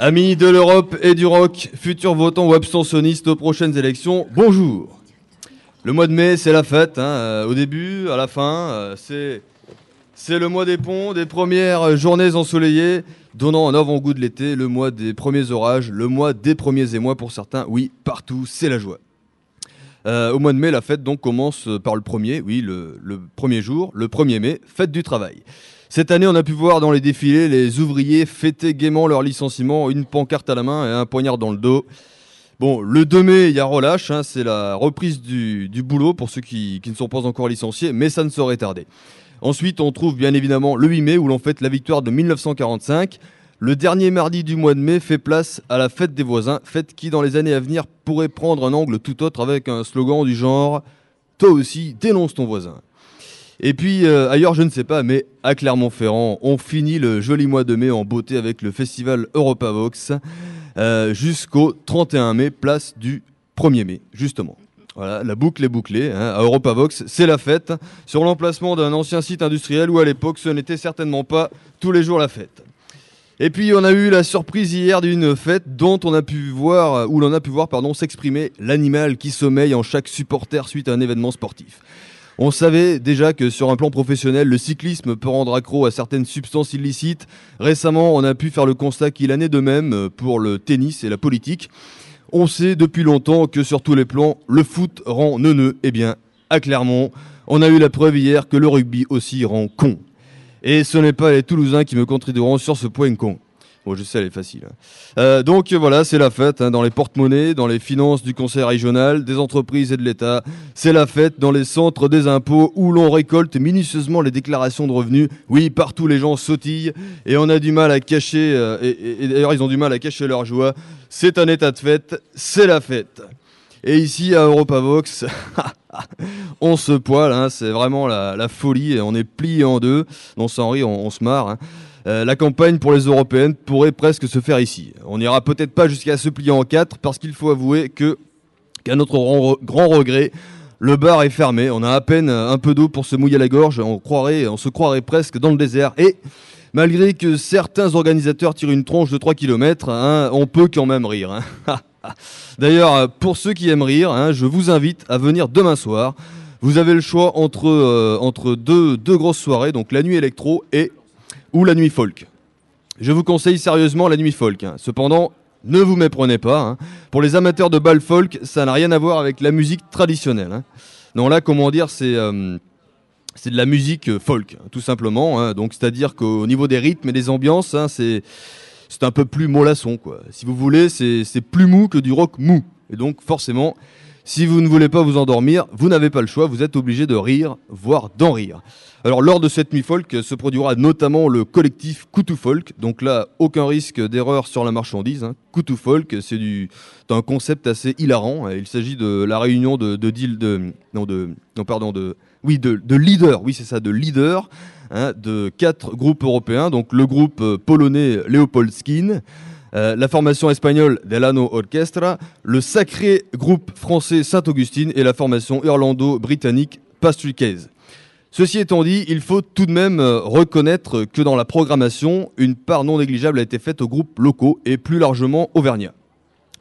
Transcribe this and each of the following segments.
Amis de l'Europe et du rock, futurs votants ou abstentionnistes aux prochaines élections, bonjour. Le mois de mai, c'est la fête. Hein, euh, au début, à la fin, euh, c'est c'est le mois des ponts, des premières journées ensoleillées, donnant un avant-goût de l'été, le mois des premiers orages, le mois des premiers émois pour certains. Oui, partout, c'est la joie. Euh, au mois de mai, la fête donc commence par le premier, oui, le, le premier jour, le 1er mai, fête du travail. Cette année, on a pu voir dans les défilés les ouvriers fêter gaiement leur licenciement, une pancarte à la main et un poignard dans le dos. Bon, le 2 mai, il y a relâche, hein, c'est la reprise du, du boulot pour ceux qui, qui ne sont pas encore licenciés, mais ça ne saurait tarder. Ensuite, on trouve bien évidemment le 8 mai où l'on fête la victoire de 1945. Le dernier mardi du mois de mai fait place à la fête des voisins, fête qui dans les années à venir pourrait prendre un angle tout autre avec un slogan du genre Toi aussi, dénonce ton voisin. Et puis euh, ailleurs, je ne sais pas, mais à Clermont-Ferrand, on finit le joli mois de mai en beauté avec le festival Europavox euh, jusqu'au 31 mai, place du 1er mai, justement. Voilà, la boucle est bouclée. Hein. À Europavox, c'est la fête sur l'emplacement d'un ancien site industriel où à l'époque ce n'était certainement pas tous les jours la fête. Et puis on a eu la surprise hier d'une fête dont on a pu voir, où l'on a pu voir, s'exprimer l'animal qui sommeille en chaque supporter suite à un événement sportif. On savait déjà que sur un plan professionnel, le cyclisme peut rendre accro à certaines substances illicites. Récemment, on a pu faire le constat qu'il en est de même pour le tennis et la politique. On sait depuis longtemps que sur tous les plans, le foot rend neuneux. Eh bien, à Clermont, on a eu la preuve hier que le rugby aussi rend con. Et ce n'est pas les Toulousains qui me contrediront sur ce point con. Bon, je sais, elle est facile. hein. Euh, donc voilà, c'est la fête hein, dans les porte-monnaies, dans les finances du conseil régional, des entreprises et de l'État. C'est la fête dans les centres des impôts où l'on récolte minutieusement les déclarations de revenus. Oui, partout les gens sautillent et on a du mal à cacher, euh, et d'ailleurs ils ont du mal à cacher leur joie. C'est un état de fête, c'est la fête. Et ici à Europavox, on se poile, hein, c'est vraiment la, folie on est plié en deux. Non, sans rire, on, on se marre. hein. Euh, la campagne pour les européennes pourrait presque se faire ici. On n'ira peut-être pas jusqu'à se plier en quatre parce qu'il faut avouer qu'à notre grand regret, le bar est fermé. On a à peine un peu d'eau pour se mouiller la gorge. On croirait, on se croirait presque dans le désert. Et malgré que certains organisateurs tirent une tronche de 3 km, on peut quand même rire. D'ailleurs, euh, pour ceux qui aiment rire, hein, je vous invite à venir demain soir. Vous avez le choix entre, euh, entre deux, deux grosses soirées, donc la nuit électro et ou la nuit folk. Je vous conseille sérieusement la nuit folk. hein. Cependant, ne vous méprenez pas. hein. Pour les amateurs de bal folk, ça n'a rien à voir avec la musique traditionnelle. Non, là, comment dire, c'est euh, c'est de la musique folk, tout simplement. Donc, c'est-à-dire qu'au niveau des rythmes et des ambiances, c'est c'est un peu plus mollasson, quoi. Si vous voulez, c'est plus mou que du rock mou. Et donc, forcément, si vous ne voulez pas vous endormir, vous n'avez pas le choix, vous êtes obligé de rire, voire d'en rire. Alors lors de cette nuit folk se produira notamment le collectif Coutou Folk. Donc là, aucun risque d'erreur sur la marchandise. Hein. Coutou Folk, c'est un concept assez hilarant. Il s'agit de la réunion de de, de non de non pardon de oui de, de. Oui c'est ça de leaders hein, de quatre groupes européens. Donc le groupe euh, polonais Leopoldskin. Euh, la formation espagnole Delano Orchestra, le sacré groupe français Saint-Augustine et la formation irlando-britannique Pastry Case. Ceci étant dit, il faut tout de même euh, reconnaître que dans la programmation, une part non négligeable a été faite aux groupes locaux et plus largement auvergnats.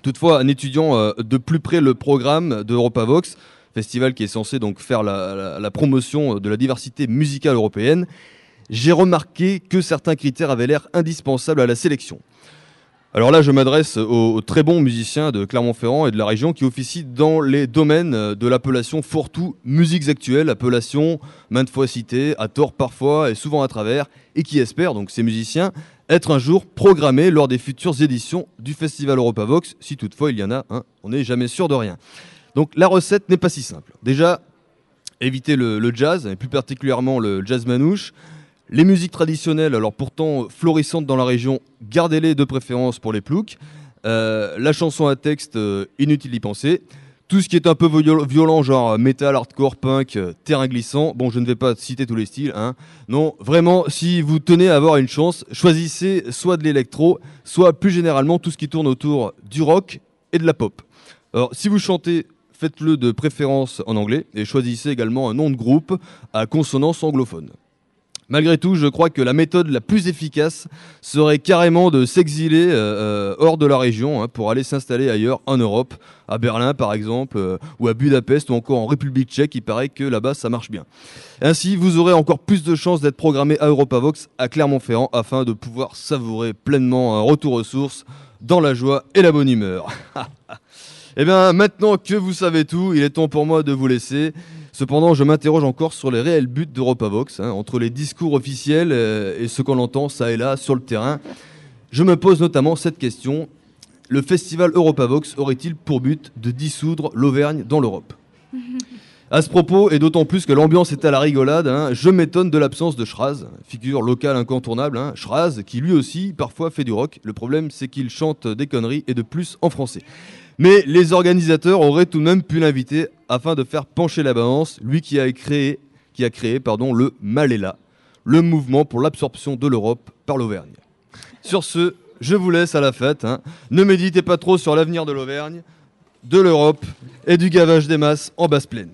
Toutefois, en étudiant euh, de plus près le programme de Europavox, festival qui est censé donc faire la, promotion de la diversité musicale européenne, j'ai remarqué que certains critères avaient l'air indispensables à la sélection. Alors là, je m'adresse aux, très bons musiciens de Clermont-Ferrand et de la région qui officient dans les domaines de l'appellation fourre-tout musiques actuelles, appellation maintes fois citée, à tort parfois et souvent à travers, et qui espèrent, donc ces musiciens, être un jour programmés lors des futures éditions du Festival Europavox, si toutefois il y en a on n'est jamais sûr de rien. Donc la recette n'est pas si simple. Déjà, éviter le, jazz, et plus particulièrement le jazz manouche, les musiques traditionnelles, alors pourtant florissantes dans la région, gardez-les de préférence pour les ploucs. Euh, la chanson à texte, euh, inutile d'y penser. Tout ce qui est un peu viol- violent, genre metal, hardcore, punk, euh, terrain glissant. Bon, je ne vais pas citer tous les styles. Hein. Non, vraiment, si vous tenez à avoir une chance, choisissez soit de l'électro, soit plus généralement tout ce qui tourne autour du rock et de la pop. Alors, si vous chantez, faites-le de préférence en anglais et choisissez également un nom de groupe à consonance anglophone. Malgré tout, je crois que la méthode la plus efficace serait carrément de s'exiler euh, euh, hors de la région hein, pour aller s'installer ailleurs en Europe, à Berlin par exemple, euh, ou à Budapest ou encore en République tchèque. Il paraît que là-bas ça marche bien. Ainsi, vous aurez encore plus de chances d'être programmé à Europavox à Clermont-Ferrand afin de pouvoir savourer pleinement un retour aux sources dans la joie et la bonne humeur. Eh bien, maintenant que vous savez tout, il est temps pour moi de vous laisser. Cependant, je m'interroge encore sur les réels buts d'EuropaVox, hein, entre les discours officiels euh, et ce qu'on entend ça et là sur le terrain. Je me pose notamment cette question. Le festival EuropaVox aurait-il pour but de dissoudre l'Auvergne dans l'Europe? À ce propos, et d'autant plus que l'ambiance est à la rigolade, hein, je m'étonne de l'absence de Schraz, figure locale incontournable. Hein, Schraz, qui lui aussi parfois fait du rock. Le problème, c'est qu'il chante des conneries et de plus en français. Mais les organisateurs auraient tout de même pu l'inviter afin de faire pencher la balance, lui qui a créé, le Malela, le mouvement pour l'absorption de l'Europe par l'Auvergne. Sur ce, je vous laisse à la fête. Hein. Ne méditez pas trop sur l'avenir de l'Auvergne, de l'Europe et du gavage des masses en basse plaine.